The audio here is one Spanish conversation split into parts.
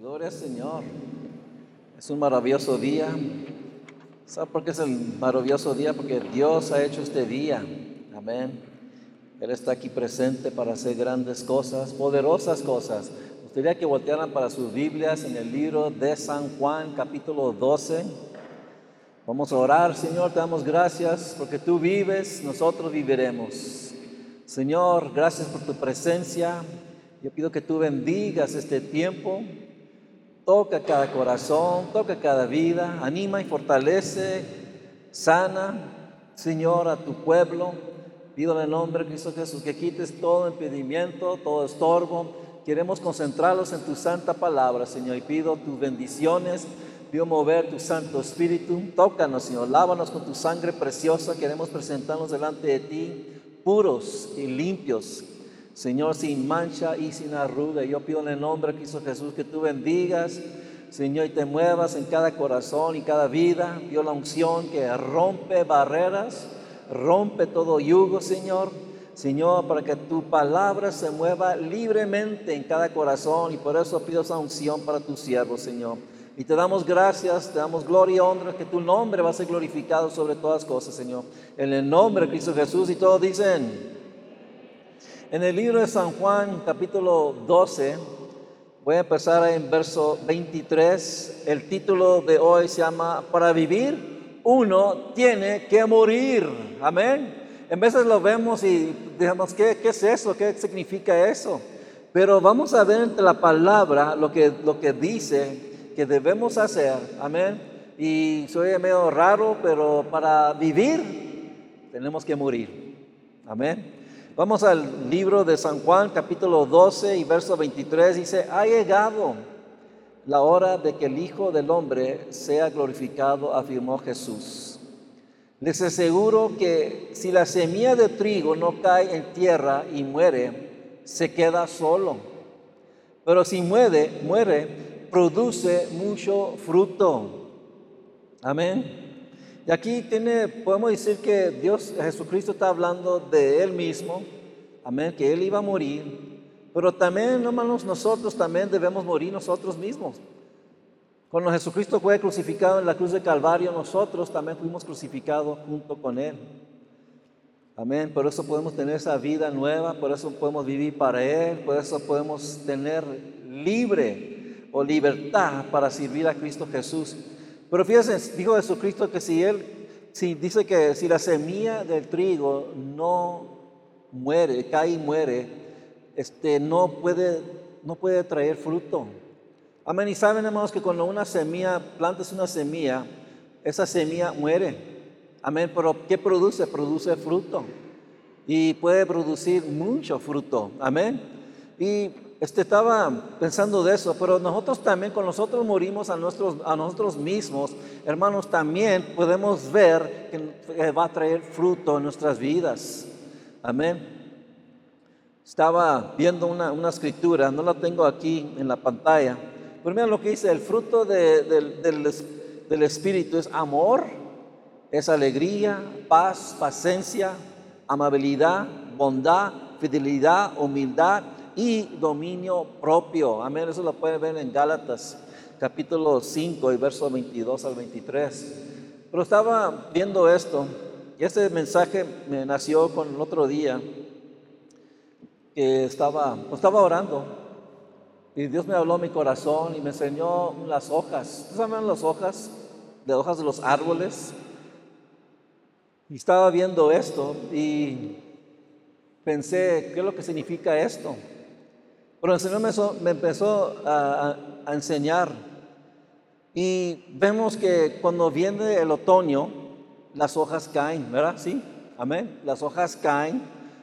Gloria al Señor. Es un maravilloso día. ¿Sabe por qué es el maravilloso día? Porque Dios ha hecho este día. Amén. Él está aquí presente para hacer grandes cosas, poderosas cosas. Gustaría que voltearan para sus Biblias en el libro de San Juan, capítulo 12. Vamos a orar, Señor, te damos gracias porque tú vives, nosotros viviremos. Señor, gracias por tu presencia. Yo pido que tú bendigas este tiempo, toca cada corazón, toca cada vida, anima y fortalece, sana, Señor, a tu pueblo. Pido en el nombre de Cristo Jesús que quites todo impedimento, todo estorbo. Queremos concentrarlos en tu santa palabra, Señor, y pido tus bendiciones. Pido mover tu Santo Espíritu. Tócanos, Señor. Lávanos con tu sangre preciosa. Queremos presentarnos delante de ti, puros y limpios, Señor, sin mancha y sin arruga. Yo pido en el nombre de Cristo Jesús que tú bendigas, Señor, y te muevas en cada corazón y cada vida. Pido la unción que rompe barreras, rompe todo yugo, Señor. Señor, para que tu palabra se mueva libremente en cada corazón y por eso pido esa unción para tu siervo, Señor. Y te damos gracias, te damos gloria y honra, que tu nombre va a ser glorificado sobre todas cosas, Señor. En el nombre de Cristo Jesús y todos dicen, en el libro de San Juan, capítulo 12, voy a empezar en verso 23. El título de hoy se llama Para vivir uno tiene que morir. Amén. En veces lo vemos y digamos, ¿qué, ¿qué, es eso? ¿Qué significa eso? Pero vamos a ver entre la palabra lo que, lo que dice que debemos hacer. Amén. Y soy medio raro, pero para vivir tenemos que morir. Amén. Vamos al libro de San Juan, capítulo 12 y verso 23. Dice, ha llegado la hora de que el Hijo del Hombre sea glorificado, afirmó Jesús. Les aseguro que si la semilla de trigo no cae en tierra y muere, se queda solo. Pero si muere, muere, produce mucho fruto. Amén. Y aquí tiene, podemos decir que Dios, Jesucristo está hablando de Él mismo, amén, que Él iba a morir, pero también, hermanos, nosotros también debemos morir nosotros mismos. Cuando Jesucristo fue crucificado en la cruz de Calvario, nosotros también fuimos crucificados junto con Él. Amén. Por eso podemos tener esa vida nueva, por eso podemos vivir para Él, por eso podemos tener libre o libertad para servir a Cristo Jesús. Pero fíjense, dijo Jesucristo que si Él, si dice que si la semilla del trigo no muere, cae y muere, este, no, puede, no puede traer fruto. Amén. Y saben, hermanos, que cuando una semilla, plantas una semilla, esa semilla muere. Amén. Pero ¿qué produce? Produce fruto. Y puede producir mucho fruto. Amén. Y este, estaba pensando de eso, pero nosotros también, con nosotros morimos a, nuestros, a nosotros mismos, hermanos, también podemos ver que va a traer fruto en nuestras vidas. Amén. Estaba viendo una, una escritura, no la tengo aquí en la pantalla, pero mira lo que dice, el fruto del, del Espíritu es amor, es alegría, paz, paciencia, amabilidad, bondad, fidelidad, humildad y dominio propio. Amén. Eso lo pueden ver en Gálatas capítulo 5 y verso 22 al 23. Pero estaba viendo esto y este mensaje me nació con el otro día que estaba, estaba orando y Dios me habló mi corazón y me enseñó las hojas. ¿Ustedes saben las hojas? De hojas de los árboles. Y estaba viendo esto y pensé, ¿qué es lo que significa esto? Pero el Señor me, empezó a, enseñar. Y vemos que cuando viene el otoño, las hojas caen, ¿verdad? Sí, amén. Las hojas caen.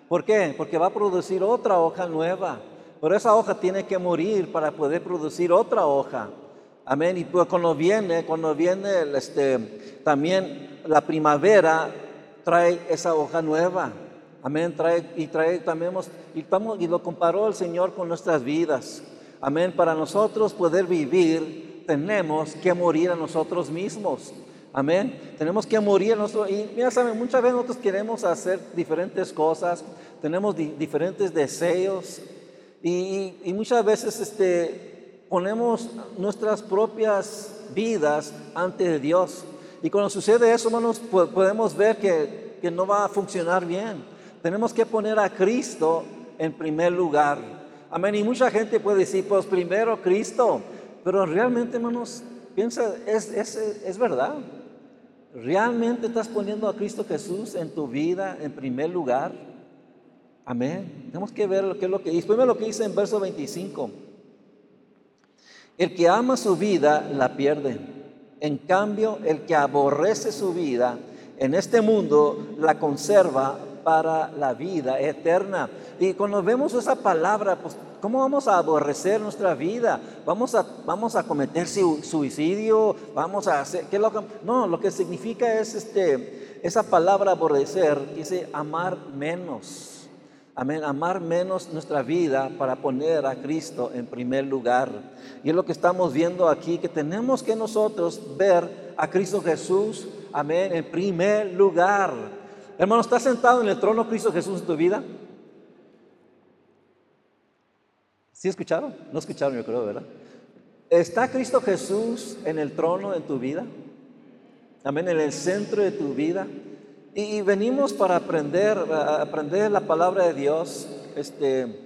¿Por qué? Porque va a producir otra hoja nueva. Pero esa hoja tiene que morir para poder producir otra hoja. Amén. Y pues cuando viene, cuando viene este, también la primavera, trae esa hoja nueva. Amén. Trae, y trae también, y, lo comparó el Señor con nuestras vidas. Amén. Para nosotros poder vivir, tenemos que morir a nosotros mismos. Amén. Tenemos que morir a nosotros. Y mira, saben, muchas veces nosotros queremos hacer diferentes cosas, tenemos diferentes deseos. Y, muchas veces este, ponemos nuestras propias vidas ante Dios. Y cuando sucede eso, hermanos, podemos ver que no va a funcionar bien. Tenemos que poner a Cristo en primer lugar. Amén. Y mucha gente puede decir, pues primero Cristo. Pero realmente, hermanos, piensa, es, es, es verdad. ¿Realmente estás poniendo a Cristo Jesús en tu vida en primer lugar? Amén. Tenemos que ver lo que es lo que dice. Primero lo que dice en verso 25. El que ama su vida la pierde. En cambio, el que aborrece su vida en este mundo la conserva para la vida eterna. Y cuando vemos esa palabra, pues, ¿cómo vamos a aborrecer nuestra vida? ¿Vamos a, vamos a cometer suicidio? ¿Vamos a hacer? ¿qué lo no, lo que significa es este, esa palabra aborrecer, dice amar menos. Amén, amar menos nuestra vida para poner a Cristo en primer lugar. Y es lo que estamos viendo aquí, que tenemos que nosotros ver a Cristo Jesús, amén, en primer lugar. Hermano, ¿estás sentado en el trono Cristo Jesús en tu vida? ¿Sí escucharon? No escucharon, yo creo, ¿verdad? ¿Está Cristo Jesús en el trono en tu vida? Amén, en el centro de tu vida. Y, venimos para aprender, aprender la palabra de Dios. Este,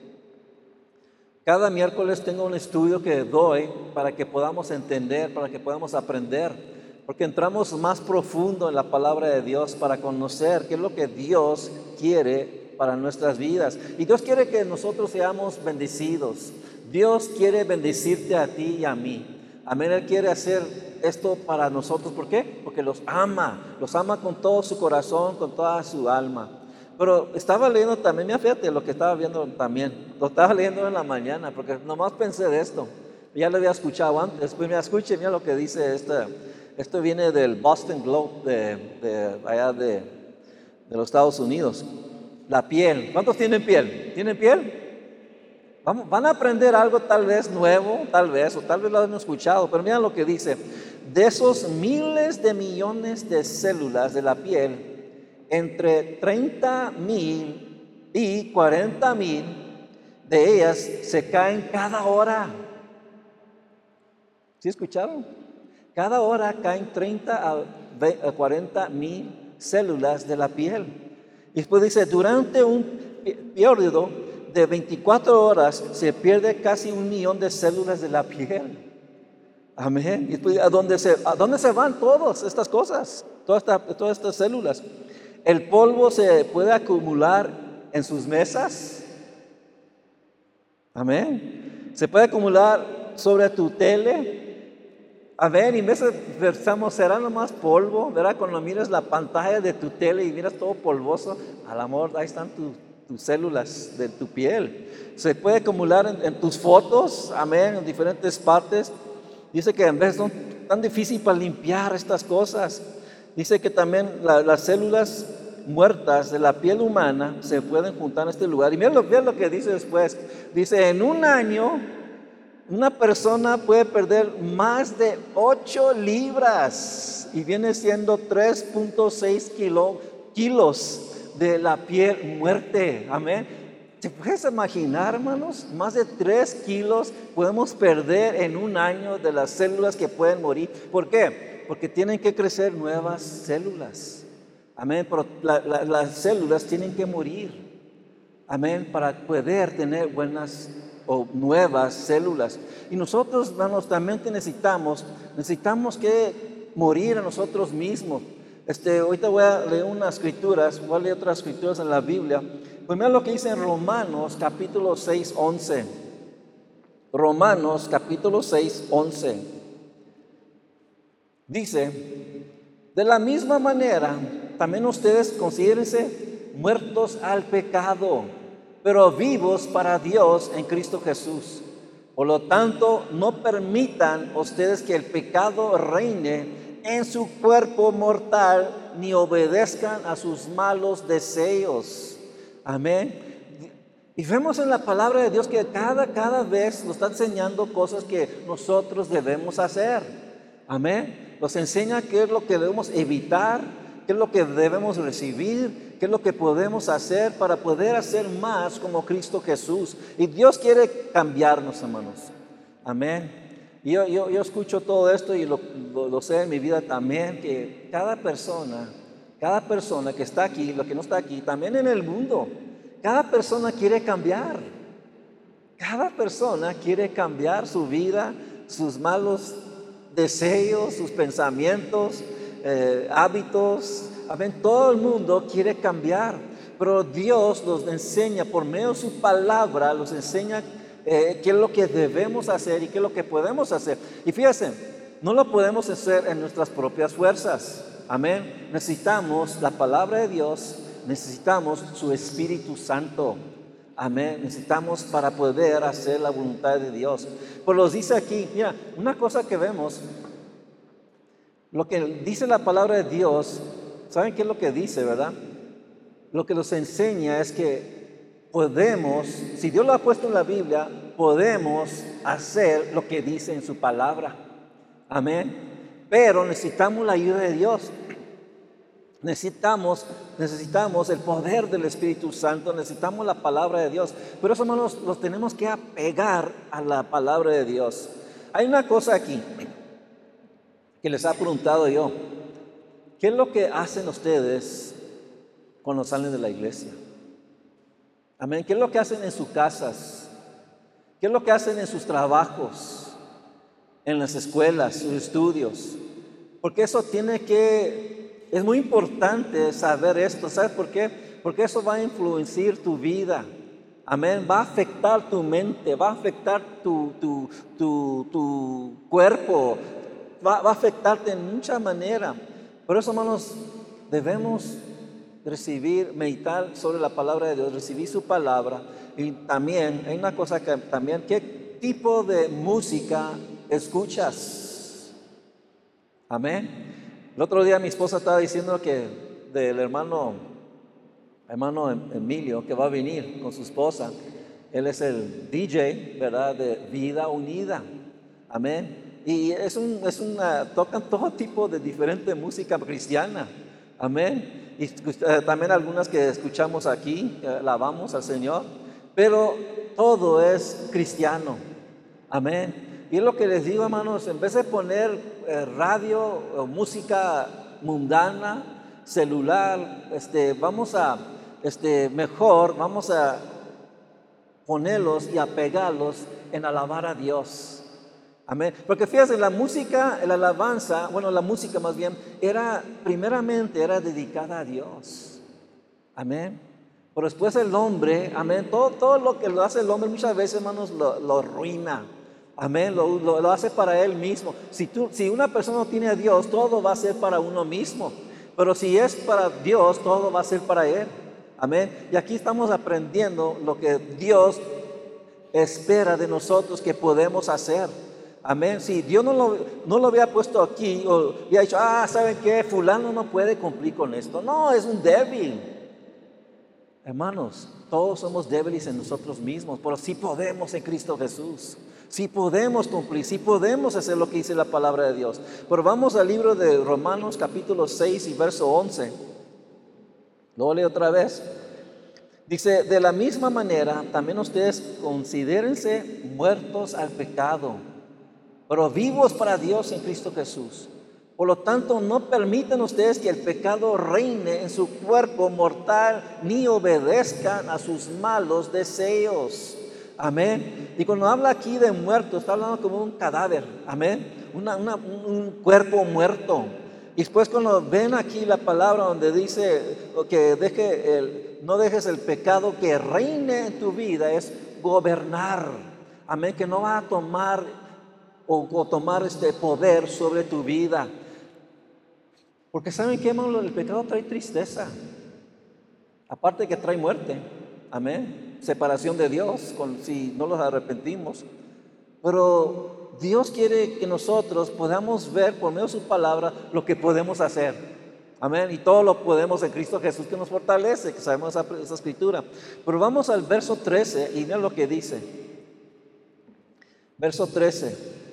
cada miércoles tengo un estudio que doy para que podamos entender, para que podamos aprender porque entramos más profundo en la palabra de Dios para conocer qué es lo que Dios quiere para nuestras vidas. Y Dios quiere que nosotros seamos bendecidos. Dios quiere bendecirte a ti y a mí. Amén, Él quiere hacer esto para nosotros. ¿Por qué? Porque los ama, los ama con todo su corazón, con toda su alma. Pero estaba leyendo también, mira, fíjate lo que estaba viendo también. Lo estaba leyendo en la mañana, porque nomás pensé de esto. Ya lo había escuchado antes. Pues mira, escuche, mira lo que dice esta esto viene del Boston Globe de, allá de, los Estados Unidos. La piel. ¿Cuántos tienen piel? ¿Tienen piel? Vamos, van a aprender algo tal vez nuevo, tal vez, o tal vez lo han escuchado, pero miren lo que dice. De esos miles de millones de células de la piel, entre 30 mil y 40 mil de ellas se caen cada hora. ¿Sí escucharon? Cada hora caen 30 a 40 mil células de la piel. Y después dice, durante un periodo de 24 horas se pierde casi un millón de células de la piel. Amén. Y después, ¿a dónde se, a dónde se van todas estas cosas? Todas, todas estas células. El polvo se puede acumular en sus mesas. Amén. Se puede acumular sobre tu tele, a ver, y veces pensamos, será nomás polvo, ¿verdad? Cuando miras la pantalla de tu tele y miras todo polvoso, al amor, ahí están tus células de tu piel. Se puede acumular en, tus fotos, amén, en diferentes partes. Dice que en vez son tan difícil para limpiar estas cosas. Dice que también las células muertas de la piel humana se pueden juntar en este lugar. Y mira mira lo que dice después. Dice, en un año una persona puede perder más de 8 libras y viene siendo 3.6 kilos de la piel muerte. Amén. ¿Te puedes imaginar, hermanos? Más de 3 kilos podemos perder en un año de las células que pueden morir. ¿Por qué? Porque tienen que crecer nuevas células. Amén. Pero las células tienen que morir. Amén. Para poder tener buenas o nuevas células. Y nosotros, hermanos, también necesitamos, necesitamos que morir a nosotros mismos. Este, ahorita voy a leer unas escrituras, voy a leer otras escrituras en la Biblia. Primero lo que dice en Romanos capítulo 6, 11. Romanos capítulo 6, 11. Dice, de la misma manera, también ustedes considérense muertos al pecado pero vivos para Dios en Cristo Jesús. Por lo tanto, no permitan ustedes que el pecado reine en su cuerpo mortal, ni obedezcan a sus malos deseos. Amén. Y vemos en la palabra de Dios que cada, cada vez nos está enseñando cosas que nosotros debemos hacer. Amén. Nos enseña qué es lo que debemos evitar, qué es lo que debemos recibir, qué es lo que podemos hacer para poder hacer más como Cristo Jesús. Y Dios quiere cambiarnos, hermanos. Amén. Yo, yo, yo escucho todo esto y lo, lo, sé en mi vida también, que cada persona, cada persona que está aquí, lo que no está aquí, también en el mundo, cada persona quiere cambiar. Cada persona quiere cambiar su vida, sus malos deseos, sus pensamientos, eh, hábitos. Amén. Todo el mundo quiere cambiar, pero Dios nos enseña por medio de su palabra, nos enseña eh, qué es lo que debemos hacer y qué es lo que podemos hacer. Y fíjense, no lo podemos hacer en nuestras propias fuerzas. Amén. Necesitamos la palabra de Dios, necesitamos su Espíritu Santo. Amén. Necesitamos para poder hacer la voluntad de Dios. Pues los dice aquí, mira, una cosa que vemos, lo que dice la palabra de Dios, ¿saben qué es lo que dice, verdad? Lo que nos enseña es que podemos, si Dios lo ha puesto en la Biblia, podemos hacer lo que dice en su palabra. Amén. Pero necesitamos la ayuda de Dios. Necesitamos, necesitamos el poder del Espíritu Santo, necesitamos la palabra de Dios. Pero eso hermanos, los tenemos que apegar a la palabra de Dios. Hay una cosa aquí que les ha preguntado yo. ¿Qué es lo que hacen ustedes cuando salen de la iglesia? Amén. ¿Qué es lo que hacen en sus casas? ¿Qué es lo que hacen en sus trabajos? En las escuelas, sus estudios. Porque eso tiene que es muy importante saber esto. ¿Sabes por qué? Porque eso va a influenciar tu vida. Amén. Va a afectar tu mente, va a afectar tu, tu, cuerpo, va, va, a afectarte en mucha manera. Por eso, hermanos, debemos recibir, meditar sobre la palabra de Dios, recibir su palabra. Y también, hay una cosa que también, ¿qué tipo de música escuchas? Amén. El otro día mi esposa estaba diciendo que del hermano, hermano Emilio, que va a venir con su esposa, él es el DJ, ¿verdad? De Vida Unida. Amén. Y es, un, es una, tocan todo tipo de diferente música cristiana. Amén. Y eh, también algunas que escuchamos aquí, alabamos al Señor. Pero todo es cristiano. Amén. Y es lo que les digo, hermanos, en vez de poner eh, radio música mundana, celular, este, vamos a, este, mejor, vamos a ponerlos y apegarlos en alabar a Dios. Amén. Porque fíjense, la música, la alabanza, bueno, la música más bien, era, primeramente, era dedicada a Dios. Amén. Pero después el hombre, amén, todo, todo lo que lo hace el hombre muchas veces, hermanos, lo, lo arruina. Amén, lo, hace para él mismo. Si, tú, si una persona no tiene a Dios, todo va a ser para uno mismo. Pero si es para Dios, todo va a ser para él. Amén. Y aquí estamos aprendiendo lo que Dios espera de nosotros que podemos hacer. Amén. Si Dios no lo, no lo había puesto aquí o había dicho, ah, ¿saben qué? Fulano no puede cumplir con esto. No, es un débil. Hermanos, todos somos débiles en nosotros mismos, pero sí podemos en Cristo Jesús. Si podemos cumplir, si podemos hacer lo que dice la palabra de Dios. Pero vamos al libro de Romanos capítulo 6 y verso 11. Lo leo otra vez. Dice, de la misma manera, también ustedes considérense muertos al pecado, pero vivos para Dios en Cristo Jesús. Por lo tanto, no permitan ustedes que el pecado reine en su cuerpo mortal, ni obedezcan a sus malos deseos. Amén. Y cuando habla aquí de muerto, está hablando como un cadáver. Amén. un cuerpo muerto. Y después cuando ven aquí la palabra donde dice que deje el, no dejes el pecado que reine en tu vida, es gobernar. Amén. Que no va a tomar o, tomar este poder sobre tu vida. Porque saben que el pecado trae tristeza. Aparte que trae muerte. Amén separación de Dios con, si no los arrepentimos. Pero Dios quiere que nosotros podamos ver por medio de su palabra lo que podemos hacer. Amén. Y todo lo podemos en Cristo Jesús que nos fortalece, que sabemos esa, esa escritura. Pero vamos al verso 13 y miren lo que dice. Verso 13.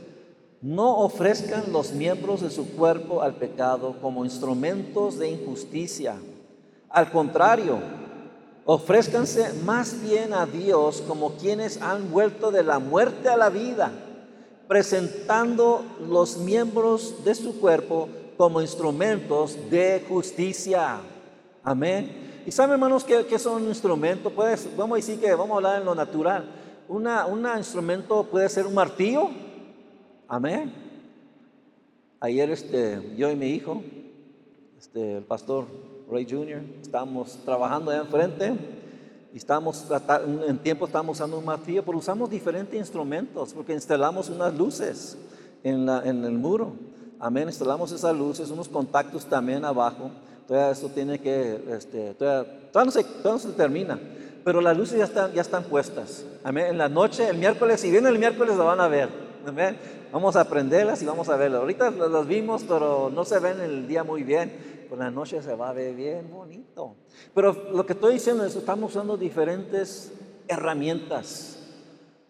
No ofrezcan los miembros de su cuerpo al pecado como instrumentos de injusticia. Al contrario, Ofrézcanse más bien a Dios como quienes han vuelto de la muerte a la vida presentando los miembros de su cuerpo como instrumentos de justicia. Amén. ¿Y saben, hermanos, qué, qué son instrumentos? Pues, vamos a decir que vamos a hablar en lo natural. Una, un instrumento puede ser un martillo. Amén. Ayer este, yo y mi hijo, este, el pastor Ray Jr., estábamos trabajando allá enfrente y estamos en tiempo estamos usando un martillo, pero usamos diferentes instrumentos porque instalamos unas luces en, la, en el muro. Amén, instalamos esas luces, unos contactos también abajo. Todavía eso tiene que, este, no se, se termina, pero las luces ya están, ya están puestas. Amén, en la noche, el miércoles, si viene el miércoles, lo van a ver. Amén, vamos a aprenderlas y vamos a verlas. Ahorita las vimos, pero no se ven el día muy bien por la noche se va a ver bien bonito. Pero lo que estoy diciendo es que estamos usando diferentes herramientas.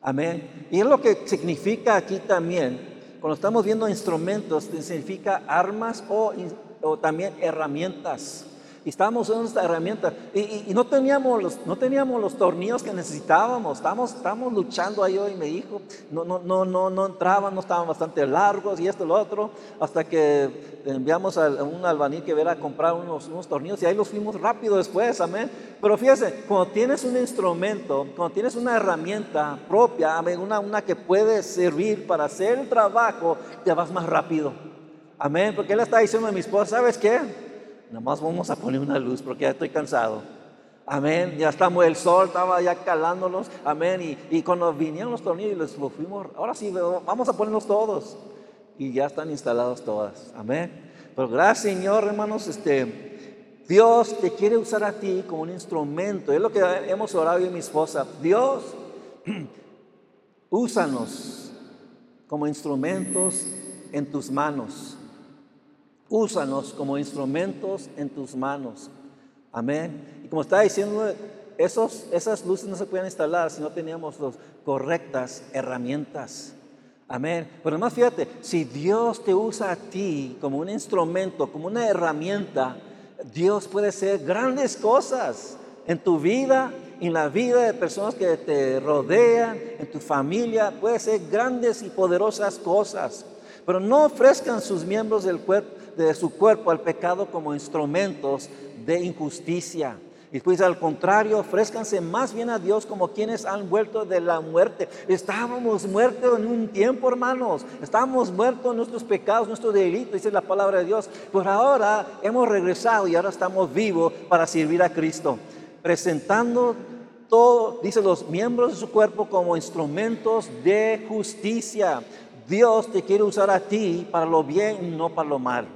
Amén. Y es lo que significa aquí también, cuando estamos viendo instrumentos, significa armas o, o también herramientas. Y estábamos usando esta herramienta. Y, no, teníamos los, no teníamos los tornillos que necesitábamos. Estábamos, estábamos luchando ahí hoy, me dijo. No, no, no, no, no entraban, no estaban bastante largos y esto y lo otro. Hasta que enviamos a un albañil que viera a comprar unos, unos tornillos y ahí los fuimos rápido después, amén. Pero fíjese, cuando tienes un instrumento, cuando tienes una herramienta propia, amén, una, una que puede servir para hacer el trabajo, te vas más rápido. Amén. Porque él está diciendo a mi esposa, ¿sabes qué? Nada más vamos a poner una luz porque ya estoy cansado. Amén. Ya estamos, el sol estaba ya calándolos. Amén. Y, cuando vinieron los tornillos, los, los fuimos, ahora sí, vamos a ponerlos todos. Y ya están instalados todas. Amén. Pero gracias, Señor, hermanos. Este, Dios te quiere usar a ti como un instrumento. Es lo que hemos orado yo y mi esposa. Dios, úsanos como instrumentos en tus manos. Úsanos como instrumentos en tus manos. Amén. Y como estaba diciendo, esos, esas luces no se pueden instalar si no teníamos las correctas herramientas. Amén. Pero además fíjate, si Dios te usa a ti como un instrumento, como una herramienta, Dios puede hacer grandes cosas en tu vida, en la vida de personas que te rodean, en tu familia, puede hacer grandes y poderosas cosas. Pero no ofrezcan sus miembros del cuerpo de su cuerpo al pecado como instrumentos de injusticia. Y pues al contrario, ofrézcanse más bien a Dios como quienes han vuelto de la muerte. Estábamos muertos en un tiempo, hermanos. Estábamos muertos en nuestros pecados, nuestros delitos, dice la palabra de Dios. Pero ahora hemos regresado y ahora estamos vivos para servir a Cristo. Presentando todo, dice los miembros de su cuerpo como instrumentos de justicia. Dios te quiere usar a ti para lo bien no para lo mal.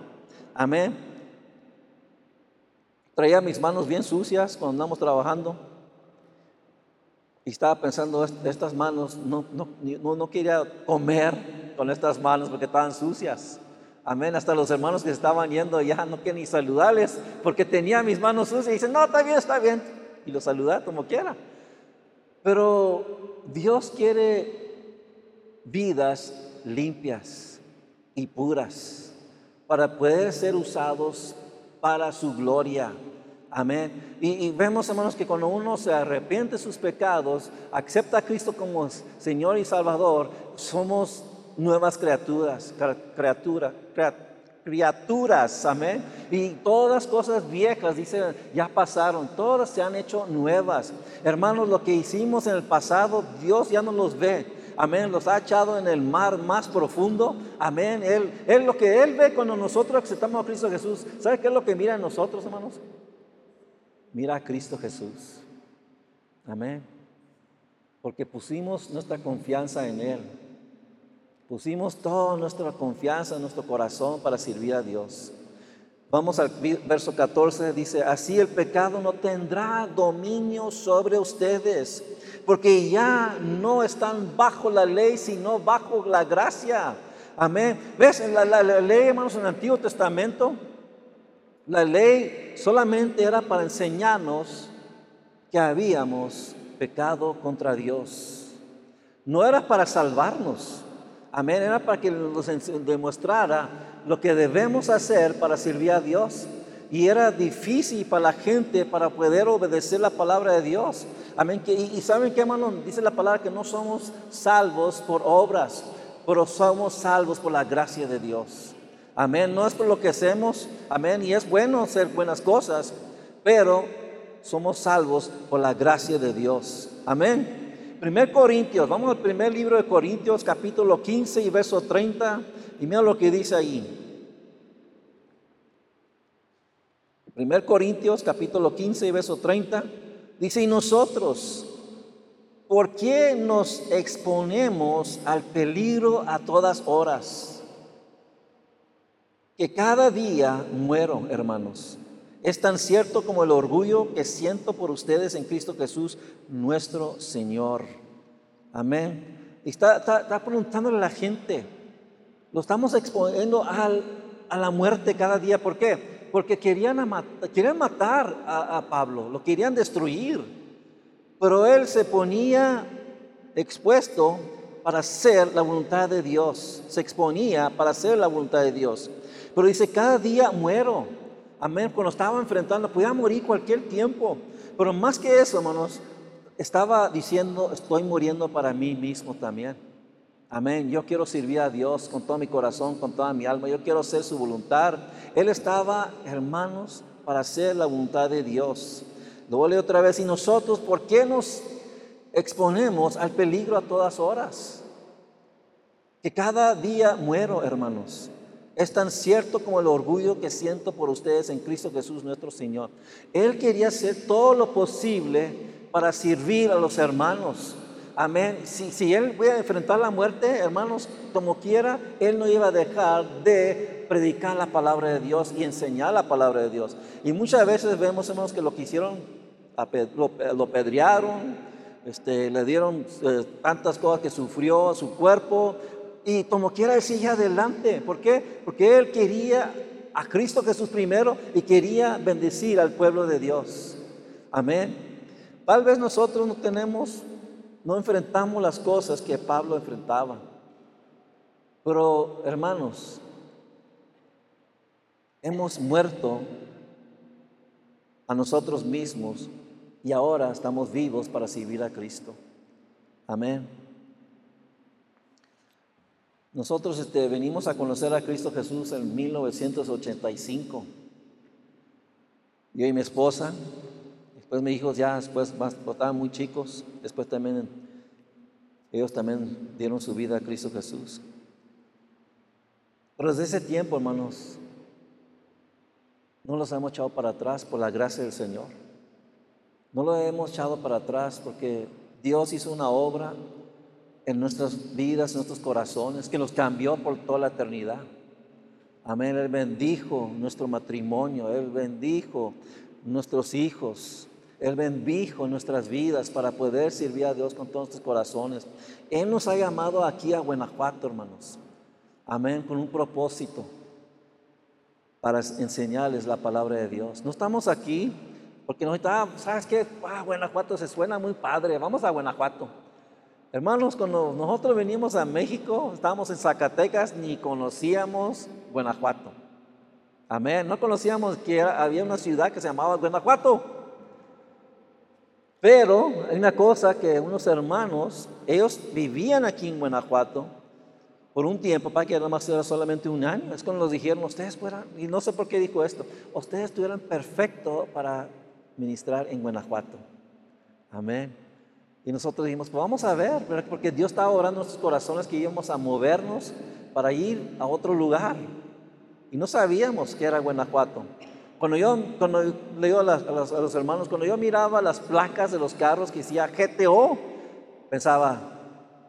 Amén. Traía mis manos bien sucias cuando andamos trabajando. Y estaba pensando, estas manos, no, no, no, quería comer con estas manos porque estaban sucias. Amén. Hasta los hermanos que estaban yendo ya no quieren saludarles porque tenía mis manos sucias. Y dicen, no, está bien, está bien. Y los saludar como quiera. Pero Dios quiere vidas limpias y puras para poder ser usados para su gloria. Amén. Y, vemos, hermanos, que cuando uno se arrepiente de sus pecados, acepta a Cristo como Señor y Salvador, somos nuevas criaturas, criatura, criaturas, amén. Y todas las cosas viejas, dice, ya pasaron, todas se han hecho nuevas. Hermanos, lo que hicimos en el pasado, Dios ya no los ve. Amén. Los ha echado en el mar más profundo. Amén. Él, él lo que Él ve cuando nosotros aceptamos a Cristo Jesús. ¿Sabe qué es lo que mira en nosotros, hermanos? Mira a Cristo Jesús. Amén. Porque pusimos nuestra confianza en Él. Pusimos toda nuestra confianza en nuestro corazón para servir a Dios. Vamos al verso 14, dice, así el pecado no tendrá dominio sobre ustedes porque ya no están bajo la ley, sino bajo la gracia. Amén. ¿Ves? La, la, ley, hermanos, en el Antiguo Testamento, la ley solamente era para enseñarnos que habíamos pecado contra Dios. No era para salvarnos. Amén. Era para que nos demostrara lo que debemos hacer para servir a Dios. Y era difícil para la gente para poder obedecer la palabra de Dios. Amén. y, saben qué, hermano, dice la palabra que no somos salvos por obras. pero somos salvos por la gracia de Dios. Amén. No es por lo que hacemos, amén. Y es bueno hacer buenas cosas, pero somos salvos por la gracia de Dios. Amén. Primer Corintios, vamos al primer libro de Corintios, capítulo 15 y verso 30. Y mira lo que dice ahí. Primer Corintios, capítulo 15 y verso 30. Dice, y nosotros, ¿por qué nos exponemos al peligro a todas horas? Que cada día muero, hermanos. Es tan cierto como el orgullo que siento por ustedes en Cristo Jesús, nuestro Señor. Amén. Y está, está, preguntándole a la gente, lo estamos exponiendo al, a la muerte cada día. ¿Por qué? Porque querían, querían matar a, a Pablo, lo querían destruir. Pero él se ponía expuesto para hacer la voluntad de Dios. Se exponía para hacer la voluntad de Dios. Pero dice, cada día muero. Amén. Cuando estaba enfrentando, podía morir cualquier tiempo. Pero más que eso, hermanos, estaba diciendo, estoy muriendo para mí mismo también. Amén. Yo quiero servir a Dios con todo mi corazón, con toda mi alma. Yo quiero hacer su voluntad. Él estaba, hermanos, para hacer la voluntad de Dios. Lo leer otra vez. Y nosotros, ¿por qué nos exponemos al peligro a todas horas? Que cada día muero, hermanos. Es tan cierto como el orgullo que siento por ustedes en Cristo Jesús nuestro Señor. Él quería hacer todo lo posible para servir a los hermanos. Amén. Si, si él iba a enfrentar la muerte, hermanos, como quiera, él no iba a dejar de predicar la palabra de Dios y enseñar la palabra de Dios. Y muchas veces vemos, hermanos, que lo que hicieron, lo, lo pedrearon, este, le dieron eh, tantas cosas que sufrió su cuerpo, y como quiera decir adelante. ¿Por qué? Porque él quería a Cristo Jesús primero y quería bendecir al pueblo de Dios. Amén. Tal vez nosotros no tenemos, no enfrentamos las cosas que Pablo enfrentaba. Pero hermanos, hemos muerto a nosotros mismos y ahora estamos vivos para servir a Cristo. Amén. Nosotros este, venimos a conocer a Cristo Jesús en 1985. Yo y mi esposa, después mis hijos ya después más, estaban muy chicos, después también ellos también dieron su vida a Cristo Jesús. Pero desde ese tiempo, hermanos, no los hemos echado para atrás por la gracia del Señor. No lo hemos echado para atrás porque Dios hizo una obra en nuestras vidas, en nuestros corazones, que nos cambió por toda la eternidad. Amén. Él bendijo nuestro matrimonio, Él bendijo nuestros hijos, Él bendijo nuestras vidas para poder servir a Dios con todos nuestros corazones. Él nos ha llamado aquí a Guanajuato, hermanos. Amén, con un propósito para enseñarles la palabra de Dios. No estamos aquí porque nos está, ¿sabes qué? Ah, Guanajuato se suena muy padre, vamos a Guanajuato. Hermanos, cuando nosotros venimos a México, estábamos en Zacatecas, ni conocíamos Guanajuato. Amén. No conocíamos que había una ciudad que se llamaba Guanajuato. Pero hay una cosa que unos hermanos, ellos vivían aquí en Guanajuato por un tiempo, para que nada más era solamente un año. Es cuando nos dijeron, ustedes fueran, y no sé por qué dijo esto, ustedes estuvieran perfectos para ministrar en Guanajuato. Amén. Y nosotros dijimos, pues vamos a ver, porque Dios estaba orando en nuestros corazones que íbamos a movernos para ir a otro lugar. Y no sabíamos que era Guanajuato. Cuando yo, cuando le a, los, hermanos, cuando yo miraba las placas de los carros que decía GTO, pensaba,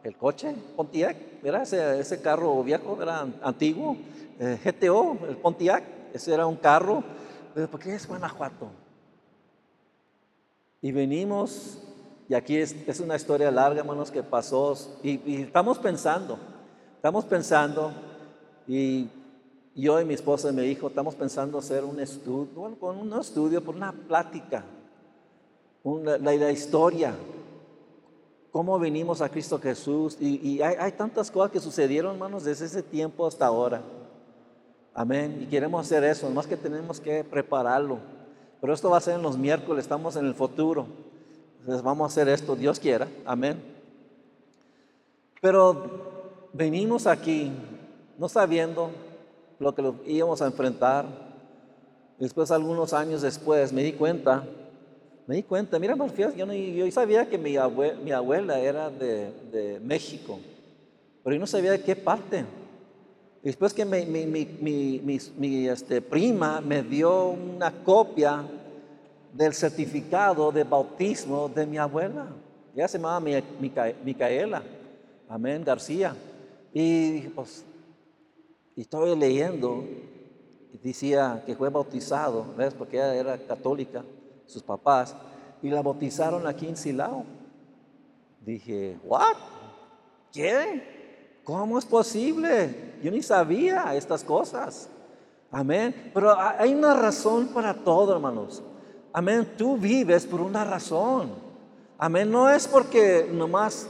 ¿el coche? Pontiac, ¿verdad? Ese, ese carro viejo, era antiguo. Eh, GTO, el Pontiac, ese era un carro. ¿Por qué es Guanajuato? Y venimos y aquí es, una historia larga, hermanos, que pasó. Y, estamos pensando, estamos pensando, y yo y mi esposa y mi hijo estamos pensando hacer un estudio, bueno, con un estudio, por una plática, una, la, historia, cómo venimos a Cristo Jesús. Y, hay, hay, tantas cosas que sucedieron, hermanos, desde ese tiempo hasta ahora. Amén. Y queremos hacer eso, más que tenemos que prepararlo. Pero esto va a ser en los miércoles, estamos en el futuro. Entonces vamos a hacer esto, Dios quiera, amén. Pero venimos aquí no sabiendo lo que íbamos a enfrentar. Después, algunos años después, me di cuenta, me di cuenta, mira, yo, no, yo sabía que mi abuela, mi abuela era de, de, México, pero yo no sabía de qué parte. Después que mi, mi, mi, este, prima me dio una copia del certificado de bautismo de mi abuela. Ella se llamaba Micaela, amén, García. Y pues, y estoy leyendo, y decía que fue bautizado, ¿ves? Porque ella era católica, sus papás, y la bautizaron aquí en Silao. Dije, ¿what? ¿Qué? ¿Cómo es posible? Yo ni sabía estas cosas. Amén. Pero hay una razón para todo, hermanos. Amén. Tú vives por una razón. Amén. No es porque nomás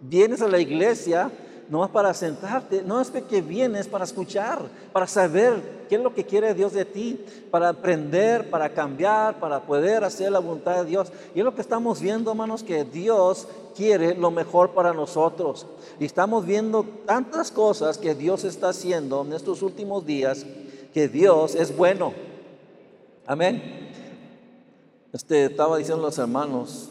vienes a la iglesia, nomás para sentarte. No es que vienes para escuchar, para saber qué es lo que quiere Dios de ti, para aprender, para cambiar, para poder hacer la voluntad de Dios. Y es lo que estamos viendo, hermanos, que Dios quiere lo mejor para nosotros. Y estamos viendo tantas cosas que Dios está haciendo en estos últimos días, que Dios es bueno. Amén. Este, estaba diciendo los hermanos,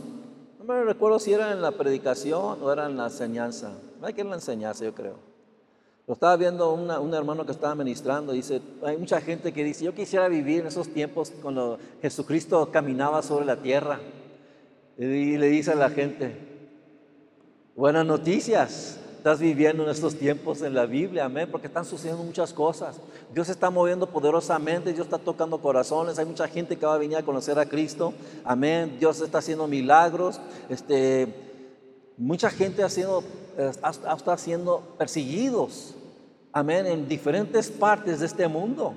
no me recuerdo si era en la predicación o era en la enseñanza. Hay que en la enseñanza, yo creo. Lo estaba viendo un hermano que estaba ministrando. Dice: Hay mucha gente que dice: Yo quisiera vivir en esos tiempos cuando Jesucristo caminaba sobre la tierra. Y le dice a la gente: Buenas noticias estás viviendo en estos tiempos en la Biblia, amén, porque están sucediendo muchas cosas. Dios está moviendo poderosamente, Dios está tocando corazones, hay mucha gente que va a venir a conocer a Cristo, amén. Dios está haciendo milagros, este, mucha gente ha sido, está siendo perseguidos, amén, en diferentes partes de este mundo.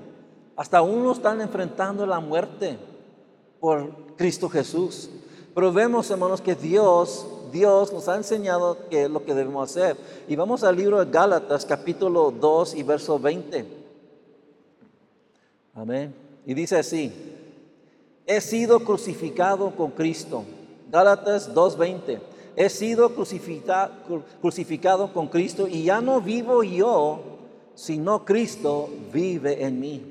Hasta unos están enfrentando la muerte por Cristo Jesús. Pero vemos, hermanos, que Dios Dios nos ha enseñado qué es lo que debemos hacer. Y vamos al libro de Gálatas, capítulo 2 y verso 20. Amén. Y dice así, he sido crucificado con Cristo. Gálatas 2.20. He sido crucificado, crucificado con Cristo y ya no vivo yo, sino Cristo vive en mí.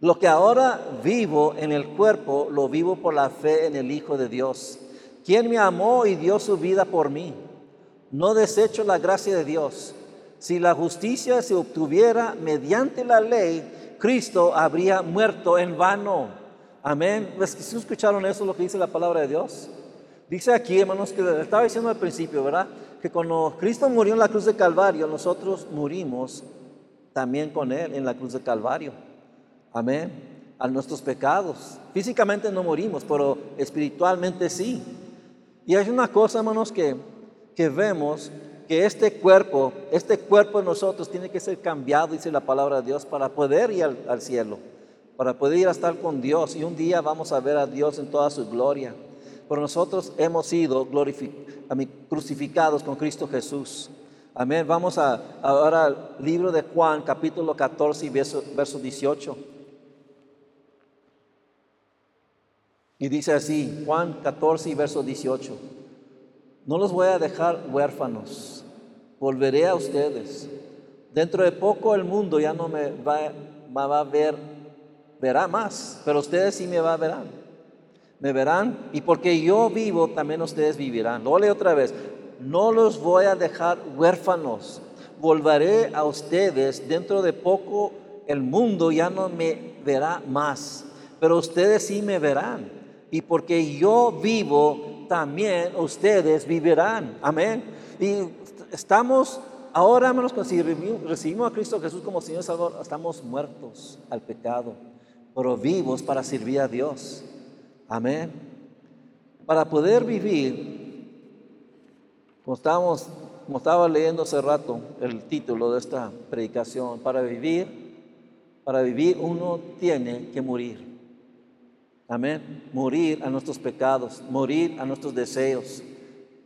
Lo que ahora vivo en el cuerpo, lo vivo por la fe en el Hijo de Dios quien me amó y dio su vida por mí. No desecho la gracia de Dios. Si la justicia se obtuviera mediante la ley, Cristo habría muerto en vano. Amén. ¿Si escucharon eso, lo que dice la palabra de Dios? Dice aquí, hermanos, que estaba diciendo al principio, ¿verdad? Que cuando Cristo murió en la cruz de Calvario, nosotros murimos también con Él en la cruz de Calvario. Amén. A nuestros pecados. Físicamente no morimos, pero espiritualmente sí. Y hay una cosa, hermanos, que, que vemos, que este cuerpo, este cuerpo de nosotros tiene que ser cambiado, dice la palabra de Dios, para poder ir al, cielo, para poder ir a estar con Dios. Y un día vamos a ver a Dios en toda su gloria. Pero nosotros hemos sido crucificados con Cristo Jesús. Amén. Vamos a, ahora al libro de Juan, capítulo 14 y verso, verso 18. Y dice así, Juan 14 y verso 18, no los voy a dejar huérfanos, volveré a ustedes. Dentro de poco el mundo ya no me va, va a ver, verá más, pero ustedes sí me va a verán. Me verán y porque yo vivo, también ustedes vivirán. Lo leo otra vez, no los voy a dejar huérfanos, volveré a ustedes. Dentro de poco el mundo ya no me verá más, pero ustedes sí me verán y porque yo vivo, también ustedes vivirán. Amén. Y estamos, ahora hermanos, si recibimos a Cristo Jesús como Señor Salvador, estamos muertos al pecado, pero vivos para servir a Dios. Amén. Para poder vivir, como, estábamos, como estaba leyendo hace rato el título de esta predicación, para vivir, para vivir uno tiene que morir. Amén. Morir a nuestros pecados, morir a nuestros deseos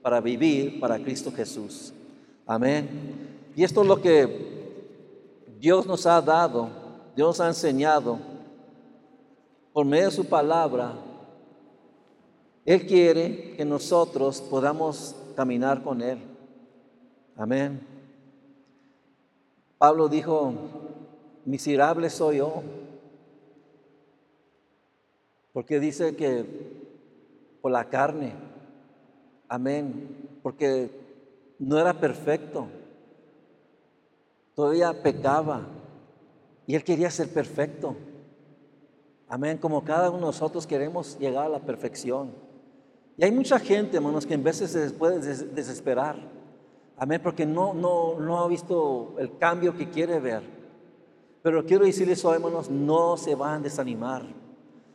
para vivir para Cristo Jesús. Amén. Y esto es lo que Dios nos ha dado, Dios nos ha enseñado por medio de su palabra. Él quiere que nosotros podamos caminar con Él. Amén. Pablo dijo, miserable soy yo. Porque dice que por la carne, amén, porque no era perfecto, todavía pecaba y él quería ser perfecto. Amén, como cada uno de nosotros queremos llegar a la perfección. Y hay mucha gente, hermanos, que en veces se puede desesperar. Amén, porque no, ha visto el cambio que quiere ver. Pero quiero decirles hoy, hermanos, no se van a desanimar.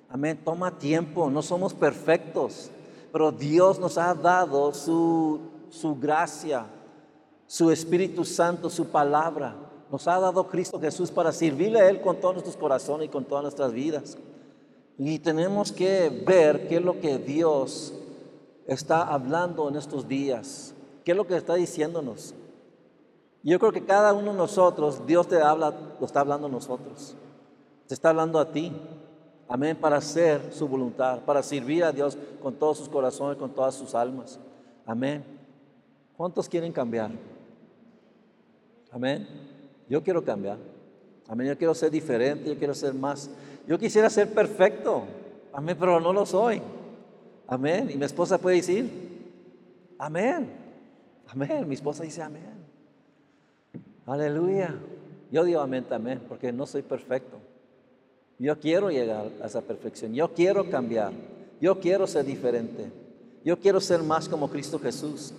Amén, toma tiempo, no somos perfectos, pero Dios nos ha dado su, su gracia, su Espíritu Santo, su palabra. Nos ha dado Cristo Jesús para servirle a Él con todos nuestros corazones y con todas nuestras vidas. Y tenemos que ver qué es lo que Dios está hablando en estos días. ¿Qué es lo que está diciéndonos? Yo creo que cada uno de nosotros, Dios te habla, lo está hablando a nosotros. Te está hablando a ti. Amén, para hacer su voluntad, para servir a Dios con todos sus corazones, con todas sus almas. Amén. ¿Cuántos quieren cambiar? Amén. Yo quiero cambiar. Amén. Yo quiero ser diferente, yo quiero ser más. Yo quisiera ser perfecto. Amén, pero no lo soy. Amén. Y mi esposa puede decir, amén. Amén. Mi esposa dice amén. Aleluya. Yo digo amén también, porque no soy perfecto. Yo quiero llegar a esa perfección. Yo quiero cambiar. Yo quiero ser diferente. Yo quiero ser más como Cristo Jesús.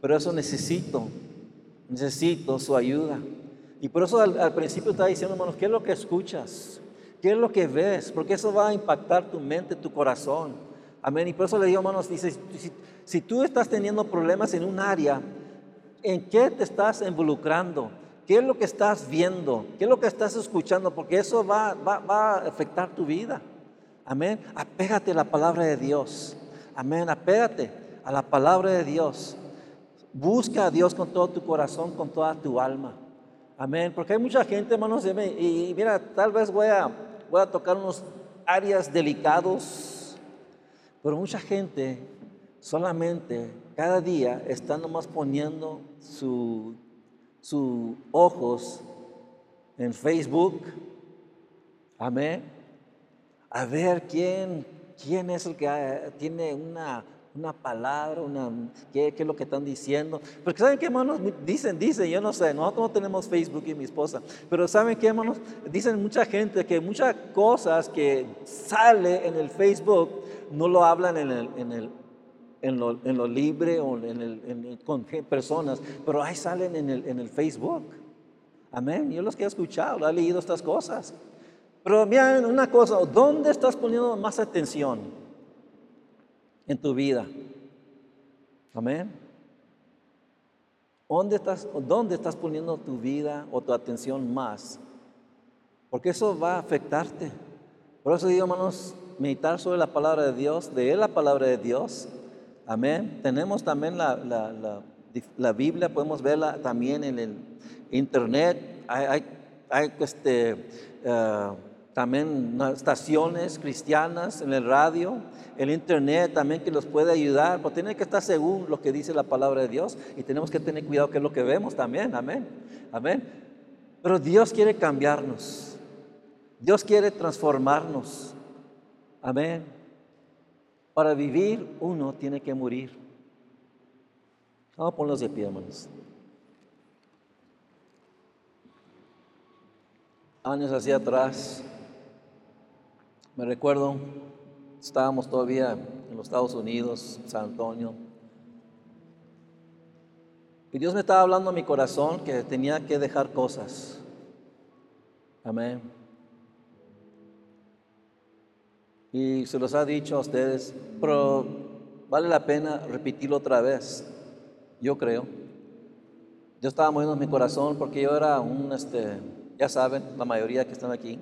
Pero eso necesito. Necesito su ayuda. Y por eso al, principio estaba diciendo, hermanos, ¿qué es lo que escuchas? ¿Qué es lo que ves? Porque eso va a impactar tu mente, tu corazón. Amén. Y por eso le digo, hermanos, dice, si, tú estás teniendo problemas en un área, ¿en qué te estás involucrando? ¿Qué es lo que estás viendo? ¿Qué es lo que estás escuchando? Porque eso va, va, va a afectar tu vida. Amén. Apégate a la palabra de Dios. Amén. Apégate a la palabra de Dios. Busca a Dios con todo tu corazón, con toda tu alma. Amén. Porque hay mucha gente, hermanos, y mira, tal vez voy a, voy a tocar unos áreas delicados pero mucha gente solamente cada día está nomás poniendo sus su ojos en Facebook. Amén. A ver quién, quién es el que tiene una, una palabra, una, ¿qué, ¿qué, es lo que están diciendo. Porque ¿saben qué, hermanos? Dicen, dicen, yo no sé, nosotros no tenemos Facebook y mi esposa, pero ¿saben qué, hermanos? Dicen mucha gente que muchas cosas que sale en el Facebook no lo hablan en, el, en, el, en, lo, en lo, libre o el, con personas, pero ahí salen en el, en el Facebook. Amén. Yo los que he escuchado, he leído estas cosas. Pero miren una cosa, ¿dónde estás poniendo más atención en tu vida? Amén. ¿Dónde estás, ¿Dónde estás poniendo tu vida o tu atención más? Porque eso va a afectarte. Por eso digo, hermanos, meditar sobre la palabra de Dios, de la palabra de Dios. Amén. Tenemos también la, la, la, Biblia, podemos verla también en el Internet. Hay, hay, este, uh, también estaciones cristianas en el radio, el Internet también que nos puede ayudar, pero tiene que estar según lo que dice la palabra de Dios y tenemos que tener cuidado que es lo que vemos también. Amén. Amén. Pero Dios quiere cambiarnos. Dios quiere transformarnos. Amén. Para vivir uno tiene que morir. Vamos a ponernos de pie, hermanos. Años hacia atrás, me recuerdo, estábamos todavía en los Estados Unidos, San Antonio. Y Dios me estaba hablando a mi corazón que tenía que dejar cosas. Amén. Y se los ha dicho a ustedes, pero vale la pena repetirlo otra vez, yo creo. Yo estaba moviendo mi corazón porque yo era un, este, ya saben, la mayoría que están aquí,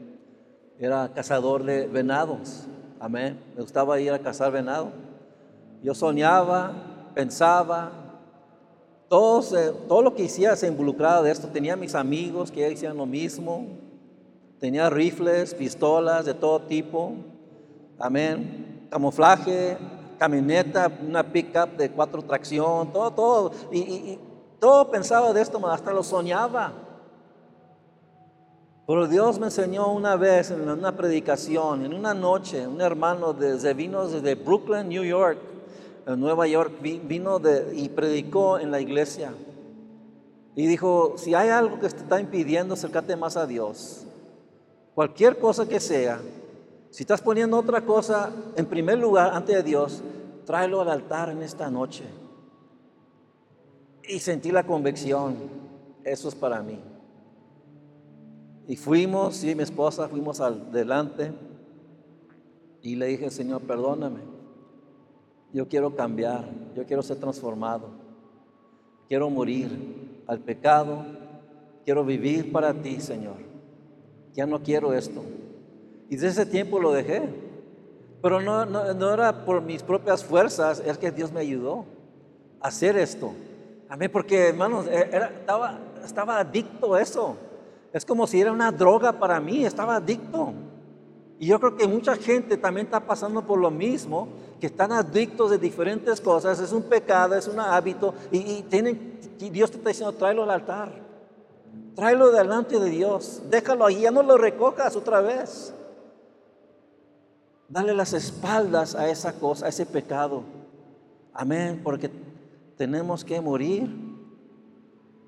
era cazador de venados, amén. Me gustaba ir a cazar venado. Yo soñaba, pensaba, todo, todo lo que hiciera se involucraba de esto. Tenía mis amigos que hacían lo mismo, tenía rifles, pistolas de todo tipo. Amén. Camuflaje, camioneta, una pickup de cuatro tracción, todo, todo. Y, todo pensaba de esto, hasta lo soñaba. Pero Dios me enseñó una vez en una predicación, en una noche, un hermano desde vino desde Brooklyn, New York, en Nueva York, vino y predicó en la iglesia. Y dijo, si hay algo que te está impidiendo acercarte más a Dios, cualquier cosa que sea, si estás poniendo otra cosa en primer lugar ante de Dios, tráelo al altar en esta noche. Y sentí la convicción, eso es para mí. Y fuimos, y mi esposa, fuimos al delante y le dije, Señor, perdóname. Yo quiero cambiar, yo quiero ser transformado. Quiero morir al pecado, quiero vivir para ti, Señor. Ya no quiero esto. Y desde ese tiempo lo dejé. Pero no, no, era por mis propias fuerzas, es que Dios me ayudó a hacer esto. Amén, porque hermanos, e, era, estaba, estaba adicto a eso. Es como si era una droga para mí, estaba adicto. Y yo creo que mucha gente también está pasando por lo mismo, que están adictos de diferentes cosas, es un pecado, es un hábito, y, tienen, Dios te está diciendo, tráelo al altar, tráelo delante de Dios, déjalo ahí, ya no lo recojas otra vez. Dale las espaldas a esa cosa, a ese pecado. Amén, porque tenemos que morir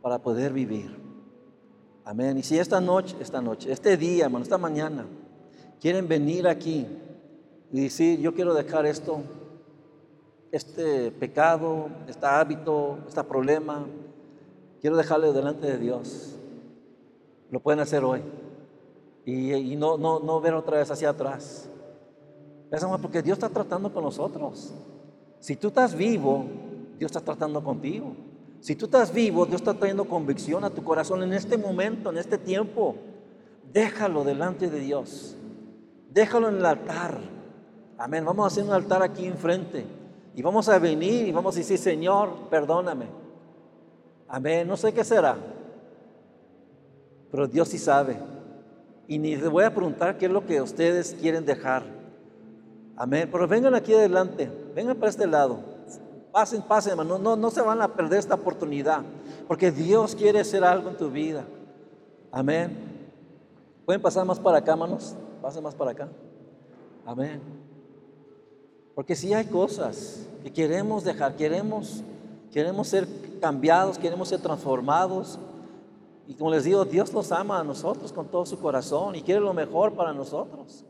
para poder vivir. Amén. Y si esta noche, esta noche, este día, hermano, esta mañana, quieren venir aquí y decir, yo quiero dejar esto, este pecado, este hábito, este problema, quiero dejarlo delante de Dios. Lo pueden hacer hoy. Y, no, no, no ver otra vez hacia atrás. Porque Dios está tratando con nosotros. Si tú estás vivo, Dios está tratando contigo. Si tú estás vivo, Dios está trayendo convicción a tu corazón en este momento, en este tiempo. Déjalo delante de Dios. Déjalo en el altar. Amén. Vamos a hacer un altar aquí enfrente. Y vamos a venir y vamos a decir, Señor, perdóname. Amén. No sé qué será. Pero Dios sí sabe. Y ni les voy a preguntar qué es lo que ustedes quieren dejar. Amén. Pero vengan aquí adelante. Vengan para este lado. Pasen, pasen, hermano. No, no se van a perder esta oportunidad. Porque Dios quiere hacer algo en tu vida. Amén. ¿Pueden pasar más para acá, hermanos? Pasen más para acá. Amén. Porque si hay cosas que queremos dejar, queremos, queremos ser cambiados, queremos ser transformados. Y como les digo, Dios nos ama a nosotros con todo su corazón y quiere lo mejor para nosotros.